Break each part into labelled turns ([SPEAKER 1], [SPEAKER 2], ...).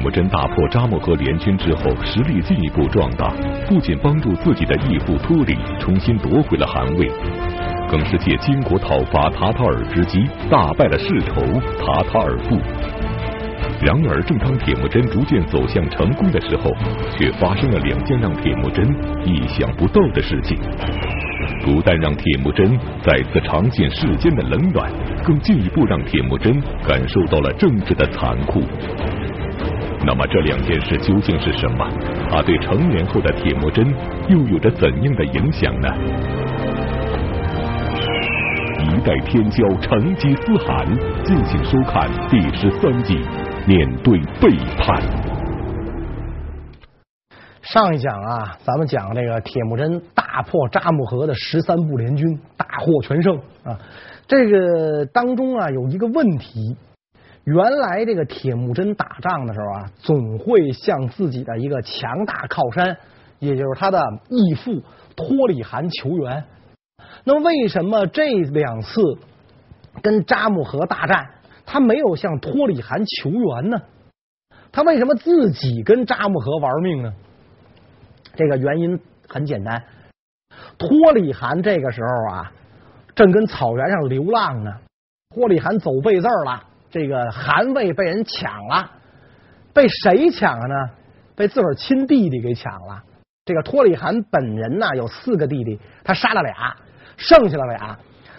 [SPEAKER 1] 铁木真打破扎木合联军之后，实力进一步壮大，不仅帮助自己的义父托里重新夺回了汗位，更是借金国讨伐塔塔尔之机，大败了世仇塔塔尔部。然而，正当铁木真逐渐走向成功的时候，却发生了两件让铁木真意想不到的事情。不但让铁木真再次尝见世间的冷暖，更进一步让铁木真感受到了政治的残酷。那么，这两件事究竟是什么？它对成年后的铁木真又有着怎样的影响呢？一代天骄成吉思汗，敬请收看第十三集。面对背叛。
[SPEAKER 2] 上一讲啊，咱们讲这个铁木真大破扎木合的十三部联军，大获全胜啊。这个当中啊，有一个问题，原来这个铁木真打仗的时候啊，总会向自己的一个强大靠山，也就是他的义父托里汗求援。那为什么这两次跟扎木合大战？他没有向托里汗求援呢？他为什么自己跟扎木合玩命呢？这个原因很简单，托里汗这个时候啊，正跟草原上流浪呢。托里汗走背字了，这个汗位被人抢了，被谁抢了呢？被自个儿亲弟弟给抢了。这个托里汗本人呢，有四个弟弟，他杀了俩，剩下了俩。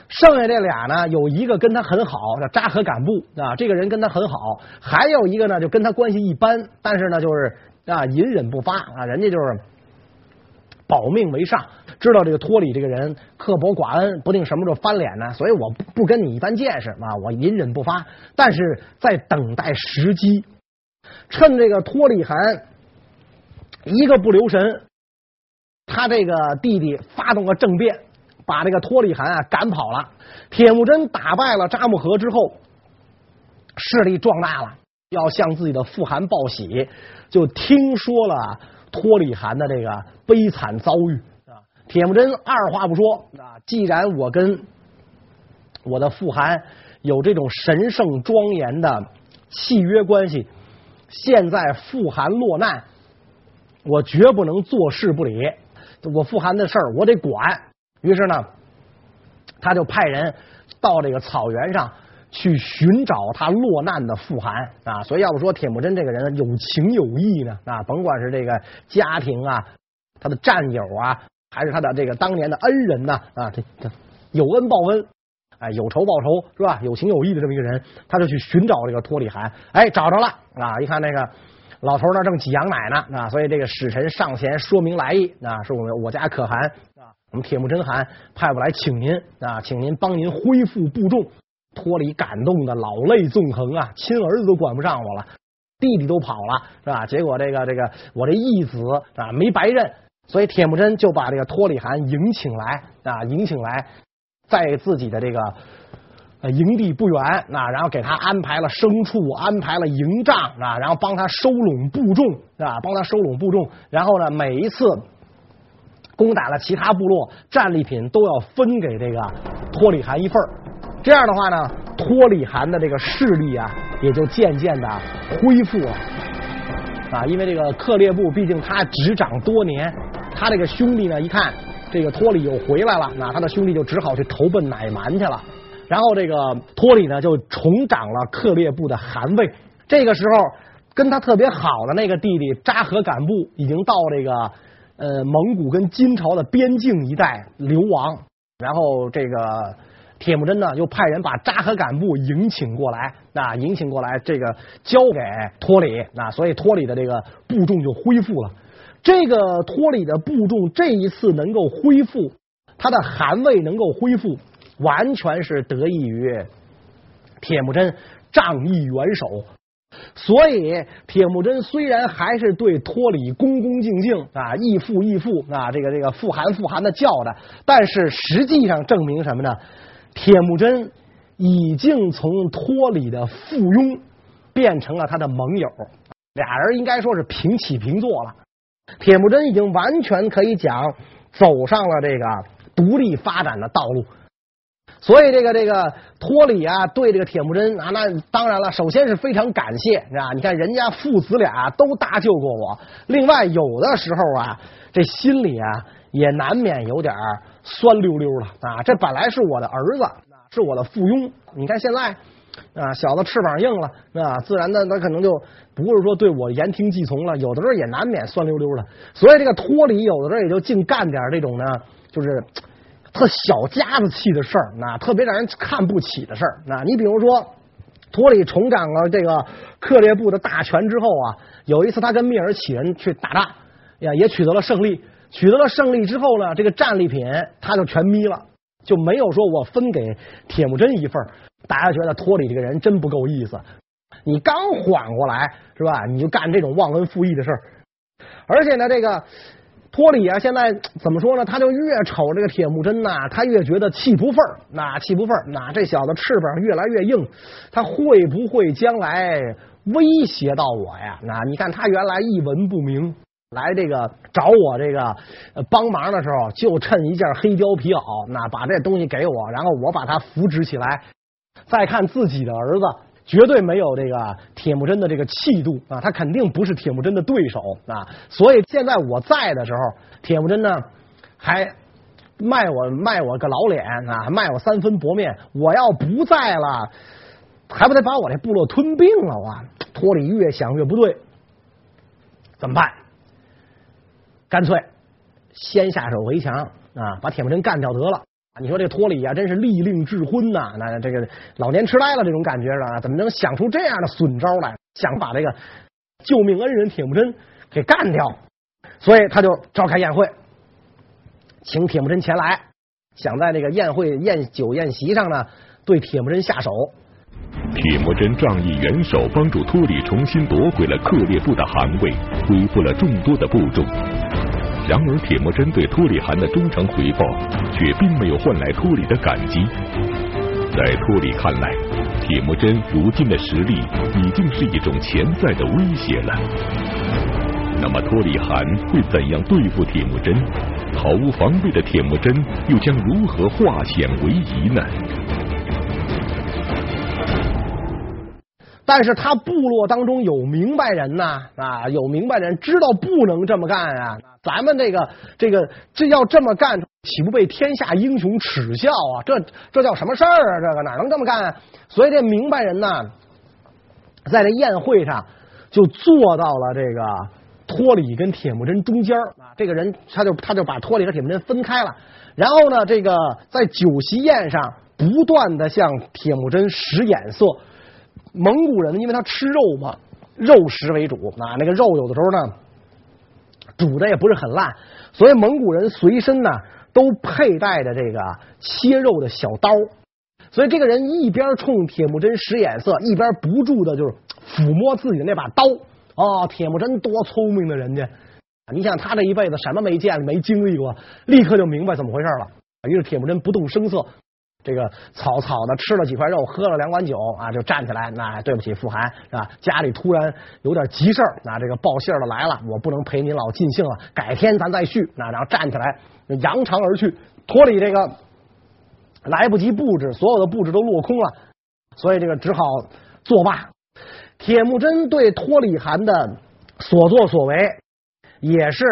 [SPEAKER 2] 剩下这俩呢，有一个跟他很好，叫扎合敢布啊，这个人跟他很好；还有一个呢，就跟他关系一般，但是呢，就是啊，隐忍不发啊，人家就是保命为上，知道这个托里这个人刻薄寡恩，不定什么时候翻脸呢，所以我不跟你一般见识啊，我隐忍不发，但是在等待时机，趁这个托里汗一个不留神，他这个弟弟发动了政变。把这个托里汗啊赶跑了，铁木真打败了扎木合之后，势力壮大了，要向自己的父汗报喜，就听说了托里汗的这个悲惨遭遇。铁木真二话不说啊，既然我跟我的父汗有这种神圣庄严的契约关系，现在父汗落难，我绝不能坐视不理，我父汗的事儿我得管。于是呢，他就派人到这个草原上去寻找他落难的父汗啊。所以要不说铁木真这个人有情有义呢啊，甭管是这个家庭啊，他的战友啊，还是他的这个当年的恩人呢啊，这这有恩报恩，哎，有仇报仇是吧？有情有义的这么一个人，他就去寻找这个托里汗，哎，找着了啊！一看那个老头那正挤羊奶呢啊，所以这个使臣上前说明来意啊，说我们我家可汗啊。我们铁木真汗派过来请您啊，请您帮您恢复部众。托里感动的老泪纵横啊，亲儿子都管不上我了，弟弟都跑了是吧？结果这个这个我这义子啊没白认，所以铁木真就把这个托里汗迎请来啊，迎请来，在自己的这个营地不远啊，然后给他安排了牲畜，安排了营帐啊，然后帮他收拢部众啊，帮他收拢部众，然后呢，每一次。攻打了其他部落，战利品都要分给这个托里汗一份儿。这样的话呢，托里汗的这个势力啊，也就渐渐的恢复了啊。因为这个克烈部毕竟他执掌多年，他这个兄弟呢，一看这个托里又回来了，那他的兄弟就只好去投奔乃蛮去了。然后这个托里呢，就重掌了克烈部的汗位。这个时候，跟他特别好的那个弟弟扎合敢布已经到这个。呃，蒙古跟金朝的边境一带流亡，然后这个铁木真呢，又派人把扎合敢布迎请过来，啊，迎请过来，这个交给托里，啊，所以托里的这个部众就恢复了。这个托里的部众这一次能够恢复，他的汗位能够恢复，完全是得益于铁木真仗义援手。所以，铁木真虽然还是对托里恭恭敬敬啊，义父义父啊，这个这个父汗父汗的叫的，但是实际上证明什么呢？铁木真已经从托里的附庸变成了他的盟友，俩人应该说是平起平坐了。铁木真已经完全可以讲走上了这个独立发展的道路。所以这个这个托里啊，对这个铁木真啊，那当然了，首先是非常感谢，是吧？你看人家父子俩都搭救过我，另外有的时候啊，这心里啊也难免有点酸溜溜的啊。这本来是我的儿子，是我的附庸，你看现在啊，小子翅膀硬了啊，自然的他可能就不是说对我言听计从了，有的时候也难免酸溜溜的。所以这个托里有的时候也就净干点这种呢，就是。特小家子气的事儿，那特别让人看不起的事儿。那你比如说，托里重掌了这个克烈部的大权之后啊，有一次他跟聂耳乞人去打仗，呀，也取得了胜利。取得了胜利之后呢，这个战利品他就全眯了，就没有说我分给铁木真一份。大家觉得托里这个人真不够意思，你刚缓过来是吧？你就干这种忘恩负义的事儿，而且呢，这个。托里啊，现在怎么说呢？他就越瞅这个铁木真呐，他越觉得气不忿那气不忿那这小子翅膀越来越硬，他会不会将来威胁到我呀？那你看他原来一文不名，来这个找我这个帮忙的时候，就趁一件黑貂皮袄，那把这东西给我，然后我把他扶植起来。再看自己的儿子。绝对没有这个铁木真的这个气度啊，他肯定不是铁木真的对手啊，所以现在我在的时候，铁木真呢还卖我卖我个老脸啊，卖我三分薄面。我要不在了，还不得把我这部落吞并了啊？托里越想越不对，怎么办？干脆先下手为强啊，把铁木真干掉得了。你说这托里啊，真是利令智昏呐！那这个老年痴呆了这种感觉是吧？怎么能想出这样的损招来，想把这个救命恩人铁木真给干掉？所以他就召开宴会，请铁木真前来，想在这个宴会宴酒宴席上呢，对铁木真下手。
[SPEAKER 1] 铁木真仗义援手，帮助托里重新夺回了克烈部的汗位，恢复了众多的部众。然而，铁木真对托里汗的忠诚回报，却并没有换来托里的感激。在托里看来，铁木真如今的实力已经是一种潜在的威胁了。那么，托里汗会怎样对付铁木真？毫无防备的铁木真又将如何化险为夷呢？
[SPEAKER 2] 但是他部落当中有明白人呐啊，有明白人知道不能这么干啊。咱们这个这个这要这么干，岂不被天下英雄耻笑啊？这这叫什么事儿啊？这个哪能这么干啊？所以这明白人呢，在这宴会上就坐到了这个托里跟铁木真中间啊。这个人他就他就把托里和铁木真分开了，然后呢，这个在酒席宴上不断的向铁木真使眼色。蒙古人因为他吃肉嘛，肉食为主啊，那个肉有的时候呢煮的也不是很烂，所以蒙古人随身呢都佩戴着这个切肉的小刀，所以这个人一边冲铁木真使眼色，一边不住的就是抚摸自己的那把刀。哦，铁木真多聪明的人家，你想他这一辈子什么没见没经历过，立刻就明白怎么回事了。于是铁木真不动声色。这个草草的吃了几块肉，喝了两碗酒啊，就站起来。那对不起，富汗是吧？家里突然有点急事儿，那这个报信的来了，我不能陪您老尽兴了，改天咱再叙。那然后站起来，扬长而去。托里这个来不及布置，所有的布置都落空了，所以这个只好作罢。铁木真对托里汗的所作所为也是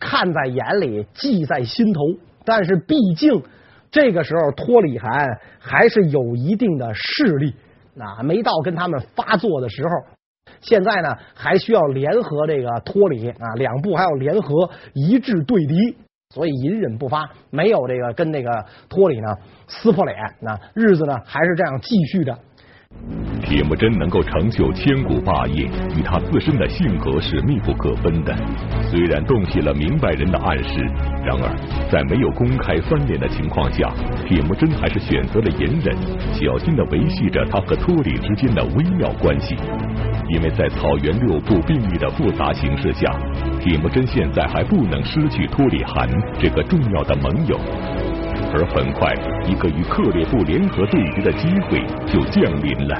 [SPEAKER 2] 看在眼里，记在心头，但是毕竟。这个时候，托里汗还是有一定的势力，啊，没到跟他们发作的时候。现在呢，还需要联合这个托里啊，两部还要联合一致对敌，所以隐忍不发，没有这个跟那个托里呢撕破脸。那日子呢，还是这样继续着。
[SPEAKER 1] 铁木真能够成就千古霸业，与他自身的性格是密不可分的。虽然洞悉了明白人的暗示，然而在没有公开翻脸的情况下，铁木真还是选择了隐忍，小心地维系着他和托里之间的微妙关系。因为在草原六部并立的复杂形势下，铁木真现在还不能失去托里汗这个重要的盟友。而很快，一个与克烈部联合对决的机会就降临了。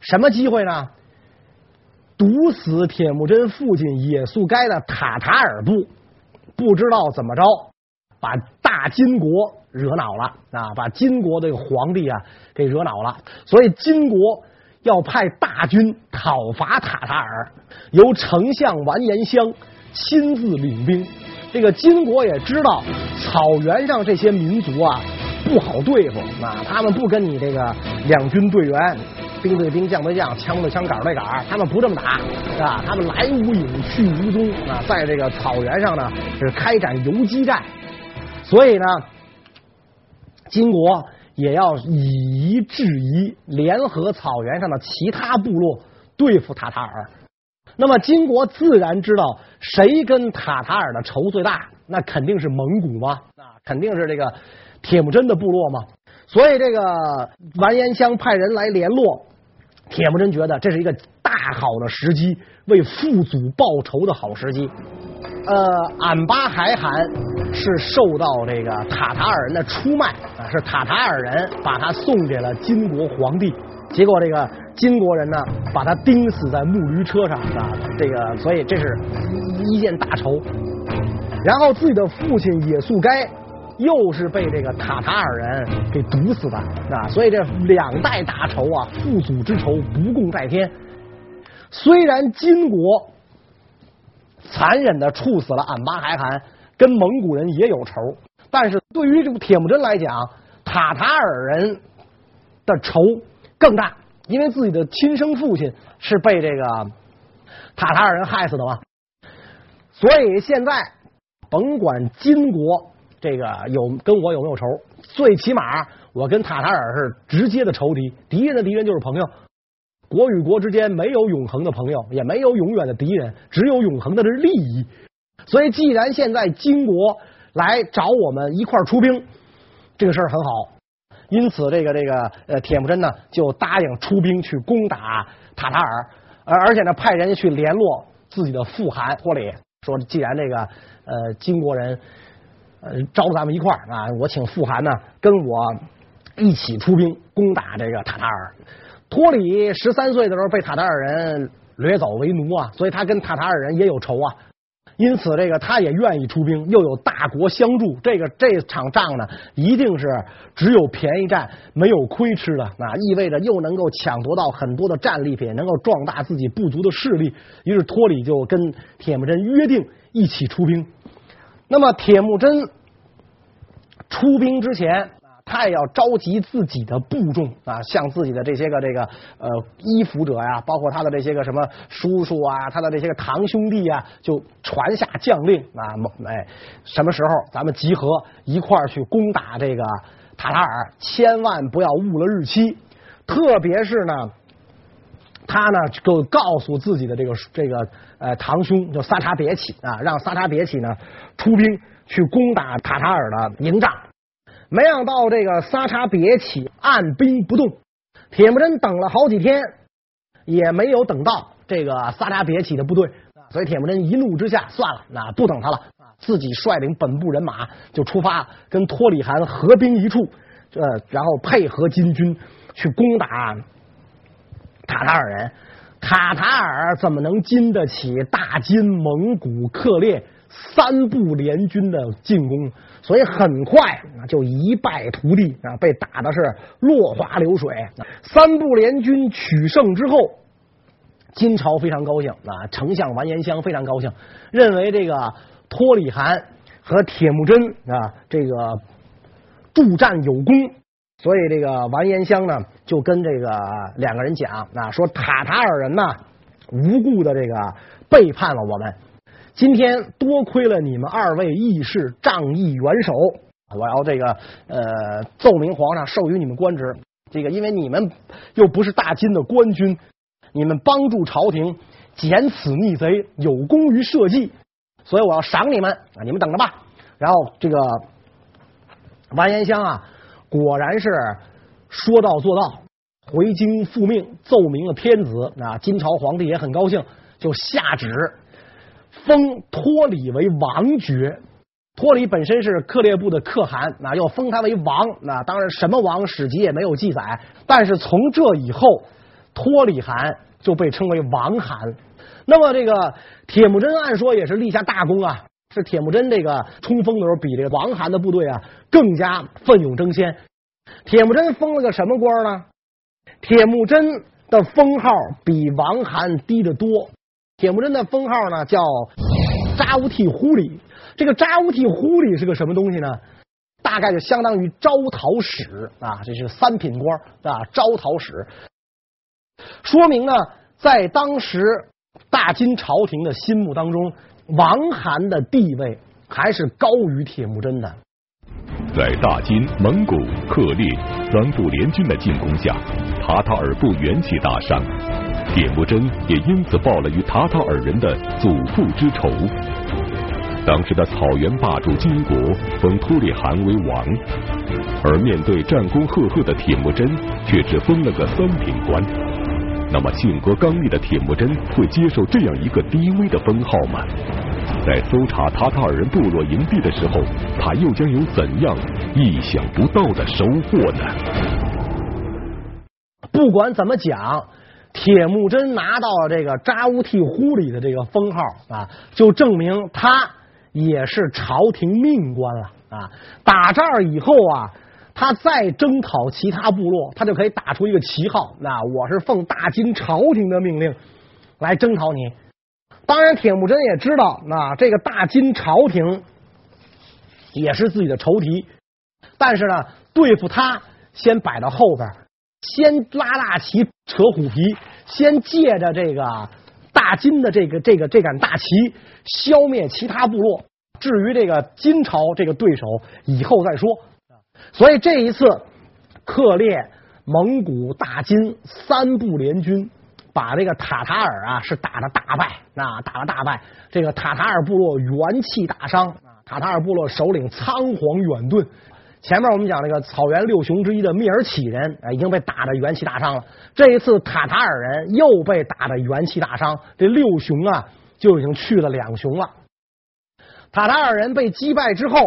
[SPEAKER 2] 什么机会呢？毒死铁木真父亲也速该的塔塔尔部，不知道怎么着，把大金国惹恼了啊，把金国这个皇帝啊给惹恼了，所以金国要派大军讨伐塔塔尔，由丞相完颜襄亲自领兵。这个金国也知道草原上这些民族啊不好对付啊，他们不跟你这个两军对员，兵对兵，将对将，枪对枪，杆对杆，他们不这么打，啊？他们来无影去无踪啊，在这个草原上呢是开展游击战，所以呢，金国也要以夷制夷，联合草原上的其他部落对付塔塔尔。那么金国自然知道谁跟塔塔尔的仇最大，那肯定是蒙古嘛，啊，肯定是这个铁木真的部落嘛。所以这个完颜襄派人来联络，铁木真觉得这是一个大好的时机，为父祖报仇的好时机。呃，俺巴海汗是受到这个塔塔尔人的出卖啊，是塔塔尔人把他送给了金国皇帝。结果这个金国人呢，把他钉死在木驴车上啊，这个所以这是一件大仇。然后自己的父亲也速该又是被这个塔塔尔人给毒死的啊，所以这两代大仇啊，父祖之仇不共戴天。虽然金国残忍的处死了俺巴还汗，跟蒙古人也有仇，但是对于这个铁木真来讲，塔塔尔人的仇。更大，因为自己的亲生父亲是被这个塔塔尔人害死的嘛，所以现在甭管金国这个有跟我有没有仇，最起码我跟塔塔尔是直接的仇敌，敌人的敌人就是朋友。国与国之间没有永恒的朋友，也没有永远的敌人，只有永恒的利益。所以，既然现在金国来找我们一块儿出兵，这个事儿很好。因此，这个这个呃，铁木真呢就答应出兵去攻打塔塔尔，而而且呢派人去联络自己的父汗托里，说既然这个呃金国人呃招咱们一块儿啊，我请父汗呢跟我一起出兵攻打这个塔塔尔。托里十三岁的时候被塔塔尔人掠走为奴啊，所以他跟塔塔尔人也有仇啊。因此，这个他也愿意出兵，又有大国相助，这个这场仗呢，一定是只有便宜占，没有亏吃的。那意味着又能够抢夺到很多的战利品，能够壮大自己部族的势力。于是托里就跟铁木真约定一起出兵。那么铁木真出兵之前。他也要召集自己的部众啊，向自己的这些个这个呃依附者呀，包括他的这些个什么叔叔啊，他的这些个堂兄弟啊，就传下将令啊，哎，什么时候咱们集合一块儿去攻打这个塔塔尔，千万不要误了日期。特别是呢，他呢就告诉自己的这个这个呃堂兄，就萨查别起啊，让萨查别起呢出兵去攻打塔塔尔的营帐。没想到这个萨察别起按兵不动，铁木真等了好几天，也没有等到这个萨察别起的部队，所以铁木真一怒之下，算了，那不等他了，自己率领本部人马就出发，跟托里汗合兵一处，呃，然后配合金军去攻打塔塔尔人。塔塔尔怎么能经得起大金、蒙古、克烈三部联军的进攻？所以很快啊，就一败涂地啊，被打的是落花流水。三部联军取胜之后，金朝非常高兴啊，丞相完颜襄非常高兴，认为这个托里汗和铁木真啊，这个助战有功，所以这个完颜襄呢就跟这个两个人讲啊，说塔塔尔人呐无故的这个背叛了我们。今天多亏了你们二位义士仗义援手，我要这个呃奏明皇上授予你们官职。这个因为你们又不是大金的官军，你们帮助朝廷剪此逆贼，有功于社稷，所以我要赏你们啊！你们等着吧。然后这个完颜香啊，果然是说到做到，回京复命，奏明了天子啊。金朝皇帝也很高兴，就下旨。封托里为王爵，托里本身是克烈部的可汗，那要封他为王，那当然什么王史籍也没有记载，但是从这以后，托里汗就被称为王汗。那么这个铁木真按说也是立下大功啊，是铁木真这个冲锋的时候，比这个王汗的部队啊更加奋勇争先。铁木真封了个什么官呢？铁木真的封号比王汗低得多。铁木真的封号呢叫扎乌替忽里。这个扎乌替忽里是个什么东西呢？大概就相当于招讨使啊，这是三品官啊，招讨使。说明呢，在当时大金朝廷的心目当中。王韩的地位还是高于铁木真的。
[SPEAKER 1] 在大金、蒙古、克烈三部联军的进攻下，塔塔尔部元气大伤，铁木真也因此报了与塔塔尔人的祖父之仇。当时的草原霸主金国封突烈汗为王，而面对战功赫赫的铁木真，却只封了个三品官。那么性格刚毅的铁木真会接受这样一个低微的封号吗？在搜查塔塔尔人部落营地的时候，他又将有怎样意想不到的收获呢？
[SPEAKER 2] 不管怎么讲，铁木真拿到了这个扎乌替忽里的这个封号啊，就证明他也是朝廷命官了啊。打这儿以后啊。他再征讨其他部落，他就可以打出一个旗号。那我是奉大金朝廷的命令来征讨你。当然，铁木真也知道，那这个大金朝廷也是自己的仇敌。但是呢，对付他先摆到后边，先拉大旗扯虎皮，先借着这个大金的这个这个这杆大旗消灭其他部落。至于这个金朝这个对手，以后再说。所以这一次，克烈、蒙古、大金三部联军把这个塔塔尔啊是打的大败，那打了大败，这个塔塔尔部落元气大伤，塔塔尔部落首领仓皇远遁。前面我们讲那个草原六雄之一的蔑尔乞人啊已经被打得元气大伤了，这一次塔塔尔人又被打得元气大伤，这六雄啊就已经去了两雄了。塔塔尔人被击败之后。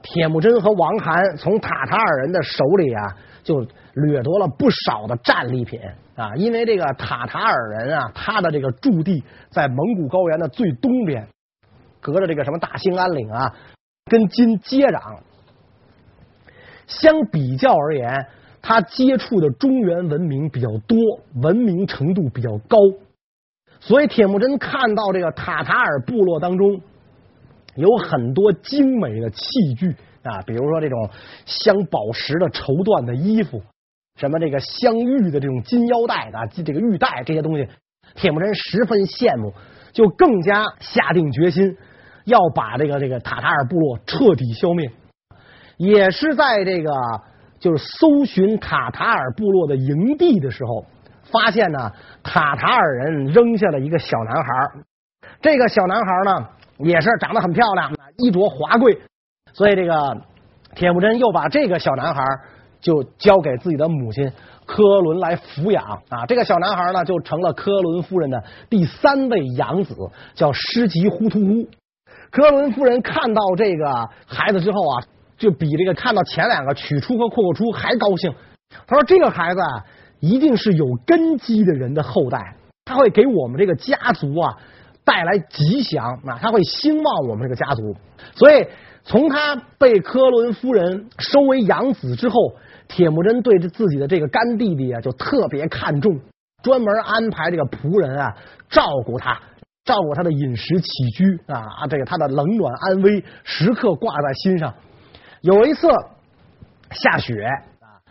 [SPEAKER 2] 铁木真和王韩从塔塔尔人的手里啊，就掠夺了不少的战利品啊。因为这个塔塔尔人啊，他的这个驻地在蒙古高原的最东边，隔着这个什么大兴安岭啊，跟金接壤。相比较而言，他接触的中原文明比较多，文明程度比较高。所以铁木真看到这个塔塔尔部落当中。有很多精美的器具啊，比如说这种镶宝石的绸缎的衣服，什么这个镶玉的这种金腰带啊，这个玉带这些东西，铁木真十分羡慕，就更加下定决心要把这个这个塔塔尔部落彻底消灭。也是在这个就是搜寻塔塔尔部落的营地的时候，发现呢，塔塔尔人扔下了一个小男孩，这个小男孩呢。也是长得很漂亮，衣着华贵，所以这个铁木真又把这个小男孩就交给自己的母亲科伦来抚养啊。这个小男孩呢，就成了科伦夫人的第三位养子，叫师吉忽突忽。科伦夫人看到这个孩子之后啊，就比这个看到前两个取出和阔阔出还高兴。他说：“这个孩子啊，一定是有根基的人的后代，他会给我们这个家族啊。”带来吉祥啊，他会兴旺我们这个家族。所以从他被科伦夫人收为养子之后，铁木真对着自己的这个干弟弟啊，就特别看重，专门安排这个仆人啊照顾他，照顾他的饮食起居啊，这个他的冷暖安危时刻挂在心上。有一次下雪。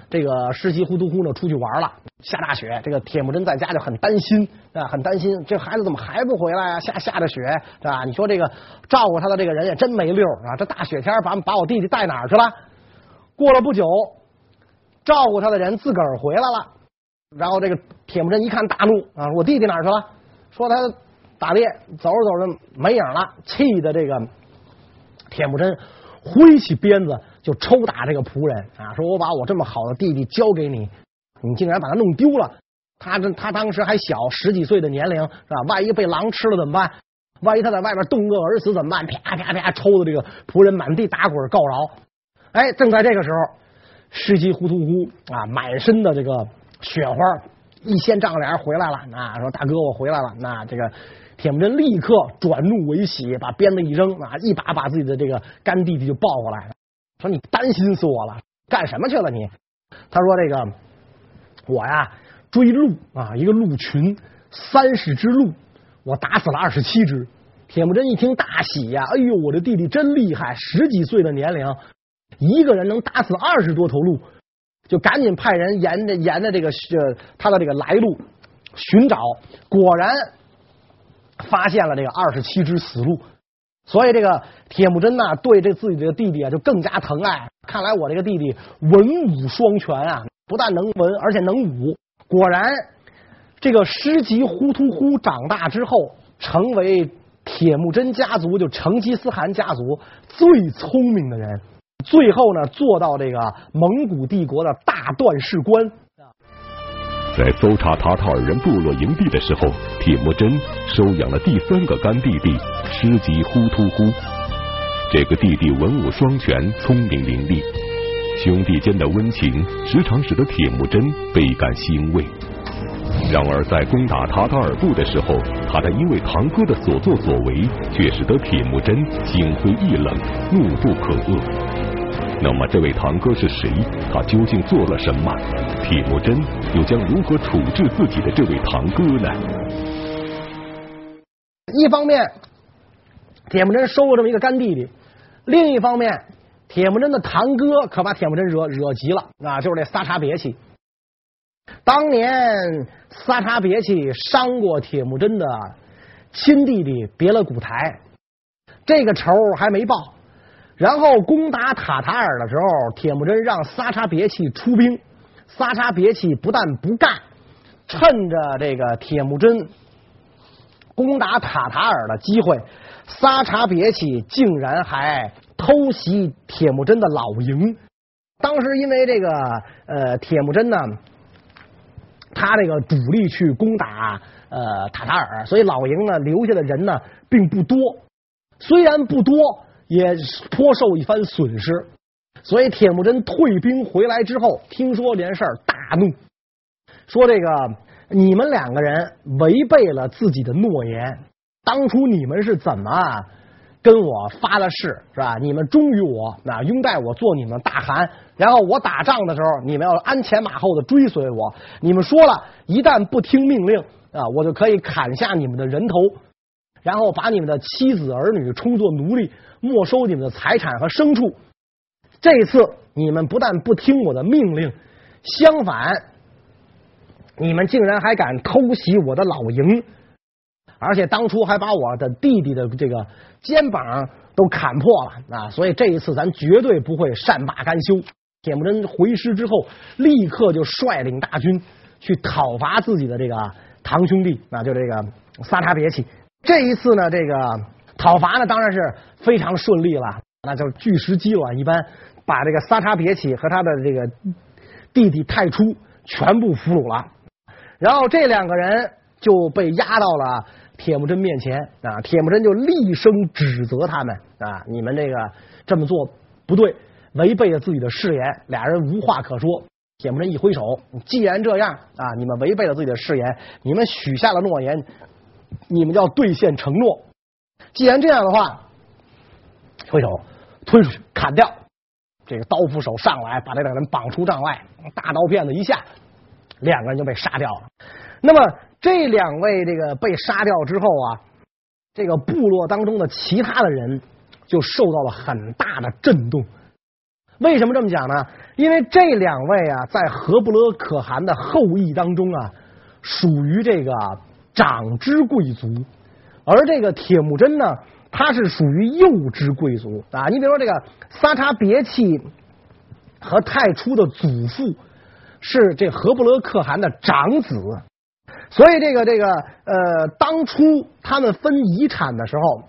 [SPEAKER 2] 这个师吉忽突忽呢出去玩了，下大雪，这个铁木真在家就很担心啊，很担心，这孩子怎么还不回来啊？下下着雪，是吧？你说这个照顾他的这个人也真没溜啊！这大雪天把把我弟弟带哪儿去了？过了不久，照顾他的人自个儿回来了，然后这个铁木真一看大怒啊！我弟弟哪儿去了？说他打猎走着走着没影了，气的这个铁木真挥起鞭子。就抽打这个仆人啊，说我把我这么好的弟弟交给你，你竟然把他弄丢了。他这他当时还小，十几岁的年龄是吧？万一被狼吃了怎么办？万一他在外边冻饿而死怎么办？啪啪啪，抽的这个仆人满地打滚告饶。哎，正在这个时候，师吉忽突忽啊，满身的这个雪花，一掀帐帘回来了。啊，说大哥我回来了。那这个铁木真立刻转怒为喜，把鞭子一扔啊，一把把自己的这个干弟弟就抱过来了，说：“你担心死我了，干什么去了你？”他说：“这个我呀追鹿啊，一个鹿群三十只鹿，我打死了二十七只。”铁木真一听大喜呀，哎呦，我的弟弟真厉害，十几岁的年龄，一个人能打死二十多头鹿，就赶紧派人沿着沿着这个呃他的这个来路寻找，果然发现了这个二十七只死鹿，所以这个铁木真呐对这自己的弟弟啊就更加疼爱，看来我这个弟弟文武双全啊，不但能文而且能武，果然这个师吉忽突忽长大之后成为。铁木真家族就成吉思汗家族最聪明的人，最后呢做到这个蒙古帝国的大段事官。
[SPEAKER 1] 在搜查塔塔尔人部落营地的时候，铁木真收养了第三个干弟弟师吉忽突忽。这个弟弟文武双全，聪明伶俐，兄弟间的温情时常使得铁木真倍感欣慰。然而，在攻打塔塔尔部的时候，他的因为堂哥的所作所为，却使得铁木真心灰意冷、怒不可遏。那么，这位堂哥是谁？他究竟做了什么？铁木真又将如何处置自己的这位堂哥呢？
[SPEAKER 2] 一方面，铁木真收了这么一个干弟弟；另一方面，铁木真的堂哥可把铁木真惹惹急了啊，就是这萨察别气。当年萨察别气伤过铁木真的亲弟弟别了古台，这个仇还没报。然后攻打塔塔尔的时候，铁木真让撒查别气出兵，撒查别气不但不干，趁着这个铁木真攻打塔塔尔的机会，撒查别气竟然还偷袭铁木真的老营。当时因为这个呃铁木真呢。他这个主力去攻打呃塔塔尔，所以老营呢留下的人呢并不多，虽然不多，也颇受一番损失。所以铁木真退兵回来之后，听说这件事儿，大怒，说这个你们两个人违背了自己的诺言，当初你们是怎么？跟我发了誓是吧？你们忠于我，那拥戴我做你们大汗。然后我打仗的时候，你们要鞍前马后的追随我。你们说了一旦不听命令啊，我就可以砍下你们的人头，然后把你们的妻子儿女充作奴隶，没收你们的财产和牲畜。这一次你们不但不听我的命令，相反，你们竟然还敢偷袭我的老营。而且当初还把我的弟弟的这个肩膀都砍破了啊！所以这一次咱绝对不会善罢甘休。铁木真回师之后，立刻就率领大军去讨伐自己的这个堂兄弟，那就这个萨察别气。这一次呢，这个讨伐呢当然是非常顺利了，那就是巨石击卵一般，把这个萨查别起和他的这个弟弟太初全部俘虏了。然后这两个人就被押到了。铁木真面前啊，铁木真就厉声指责他们啊，你们这个这么做不对，违背了自己的誓言。俩人无话可说。铁木真一挥手，既然这样啊，你们违背了自己的誓言，你们许下了诺言，你们要兑现承诺。既然这样的话，挥手推出去砍掉。这个刀斧手上来，把这两人绑出帐外，大刀片子一下，两个人就被杀掉了。那么。这两位这个被杀掉之后啊，这个部落当中的其他的人就受到了很大的震动。为什么这么讲呢？因为这两位啊，在何不勒可汗的后裔当中啊，属于这个长支贵族，而这个铁木真呢，他是属于幼支贵族啊。你比如说这个萨察别气和太初的祖父是这和不勒可汗的长子。所以，这个这个呃，当初他们分遗产的时候，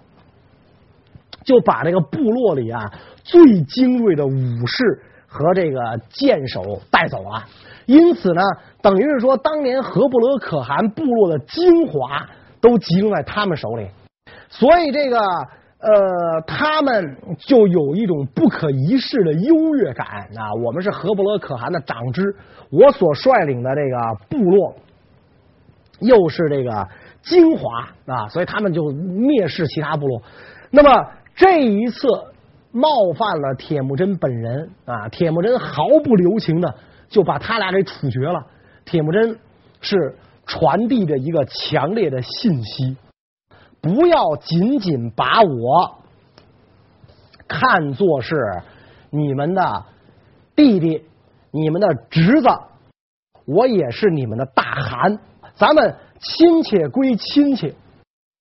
[SPEAKER 2] 就把这个部落里啊最精锐的武士和这个剑手带走了。因此呢，等于是说，当年和不勒可汗部落的精华都集中在他们手里。所以，这个呃，他们就有一种不可一世的优越感啊！我们是和不勒可汗的长支，我所率领的这个部落。又是这个精华啊，所以他们就蔑视其他部落。那么这一次冒犯了铁木真本人啊，铁木真毫不留情的就把他俩给处决了。铁木真是传递着一个强烈的信息：不要仅仅把我看作是你们的弟弟、你们的侄子，我也是你们的大汗。咱们亲戚归亲戚，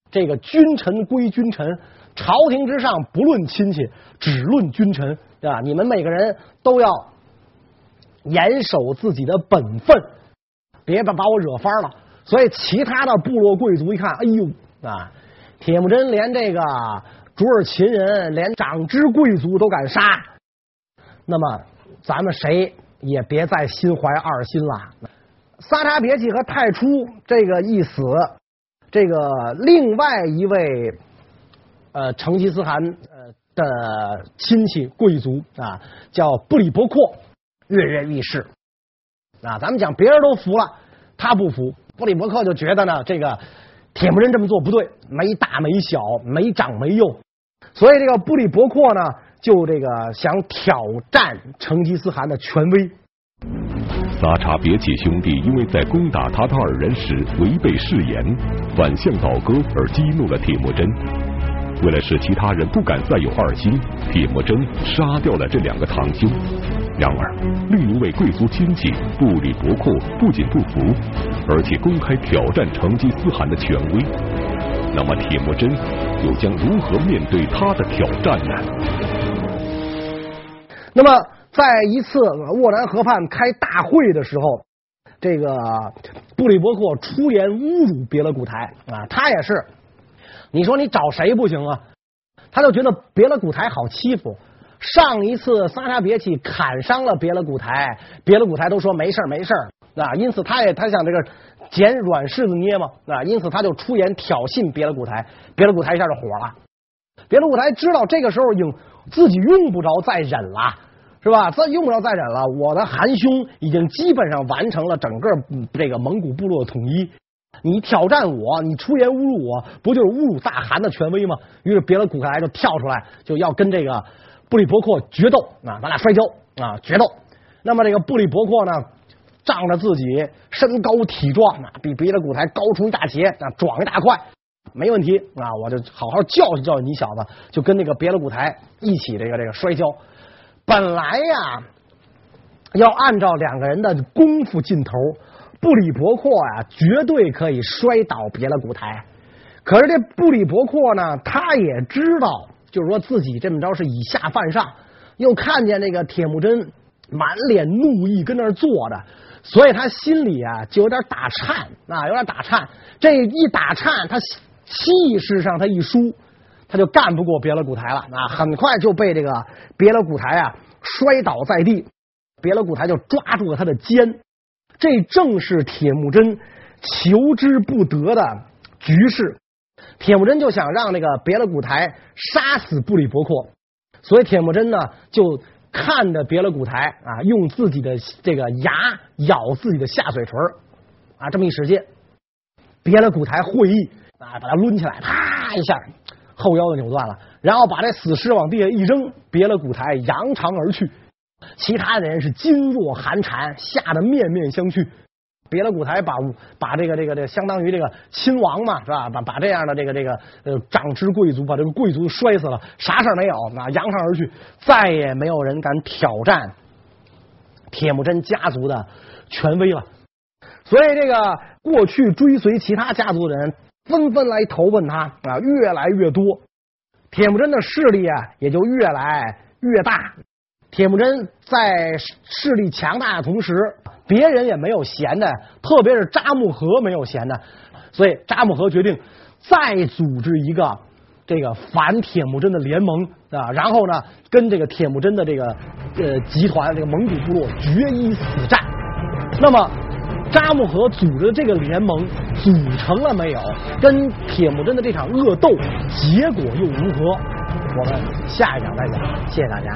[SPEAKER 2] 这个君臣归君臣。朝廷之上不论亲戚，只论君臣，对吧？你们每个人都要严守自己的本分，别把把我惹翻了。所以其他的部落贵族一看，哎呦啊，铁木真连这个卓尔秦人，连长支贵族都敢杀，那么咱们谁也别再心怀二心了。萨察别契和太初这个一死，这个另外一位。呃，成吉思汗呃的亲戚贵族啊，叫布里伯阔，跃跃欲试啊。咱们讲别人都服了，他不服。布里伯克就觉得呢，这个铁木真这么做不对，没大没小，没长没幼，所以这个布里伯阔呢，就这个想挑战成吉思汗的权威。
[SPEAKER 1] 萨查别契兄弟因为在攻打塔塔尔人时违背誓言，反向倒戈而激怒了铁木真。为了使其他人不敢再有二心，铁木真杀掉了这两个堂兄。然而，另一位贵族亲戚布里伯阔不仅不服，而且公开挑战成吉思汗的权威。那么，铁木真又将如何面对他的挑战呢？
[SPEAKER 2] 那么，在一次沃南河畔开大会的时候，这个布里伯克出言侮辱别勒古台啊，他也是。你说你找谁不行啊？他就觉得别勒古台好欺负。上一次萨沙别契砍伤了别的古台，别的古台都说没事没事啊，因此他也他想这个捡软柿子捏嘛啊，因此他就出言挑衅别的古台，别的古台一下就火了。别的古台知道这个时候已经自己用不着再忍了，是吧？再用不着再忍了，我的汗兄已经基本上完成了整个这个蒙古部落的统一。你挑战我，你出言侮辱我，不就是侮辱大汗的权威吗？于是别的古台就跳出来，就要跟这个布里伯阔决斗啊，咱俩摔跤啊，决斗。那么这个布里伯阔呢，仗着自己身高体壮啊，比别的古台高出一大截啊，壮一大块，没问题啊，我就好好教训教训你小子，就跟那个别的古台一起这个这个摔跤。本来呀，要按照两个人的功夫劲头。布里伯阔呀，绝对可以摔倒别的古台。可是这布里伯阔呢，他也知道，就是说自己这么着是以下犯上，又看见那个铁木真满脸怒意跟那儿坐着，所以他心里啊就有点打颤啊，有点打颤。这一打颤，他气势上他一输，他就干不过别勒古台了啊，很快就被这个别勒古台啊摔倒在地。别勒古台就抓住了他的肩。这正是铁木真求之不得的局势。铁木真就想让那个别勒古台杀死布里伯阔，所以铁木真呢就看着别勒古台啊，用自己的这个牙咬自己的下嘴唇啊，这么一使劲，别勒古台会意啊，把他抡起来，啪一下后腰就扭断了，然后把这死尸往地下一扔，别勒古台扬长而去。其他的人是噤若寒蝉，吓得面面相觑。别的舞台把把这个这个这个相当于这个亲王嘛，是吧？把把这样的这个这个呃长支贵族，把这个贵族摔死了，啥事儿没有，那扬长而去，再也没有人敢挑战铁木真家族的权威了。所以这个过去追随其他家族的人纷纷来投奔他啊，越来越多，铁木真的势力啊也就越来越大。铁木真在势力强大的同时，别人也没有闲的，特别是扎木合没有闲的，所以扎木合决定再组织一个这个反铁木真的联盟啊，然后呢，跟这个铁木真的这个呃集团这个蒙古部落决一死战。那么扎木合组织的这个联盟组成了没有？跟铁木真的这场恶斗结果又如何？我们下一讲再讲。谢谢大家。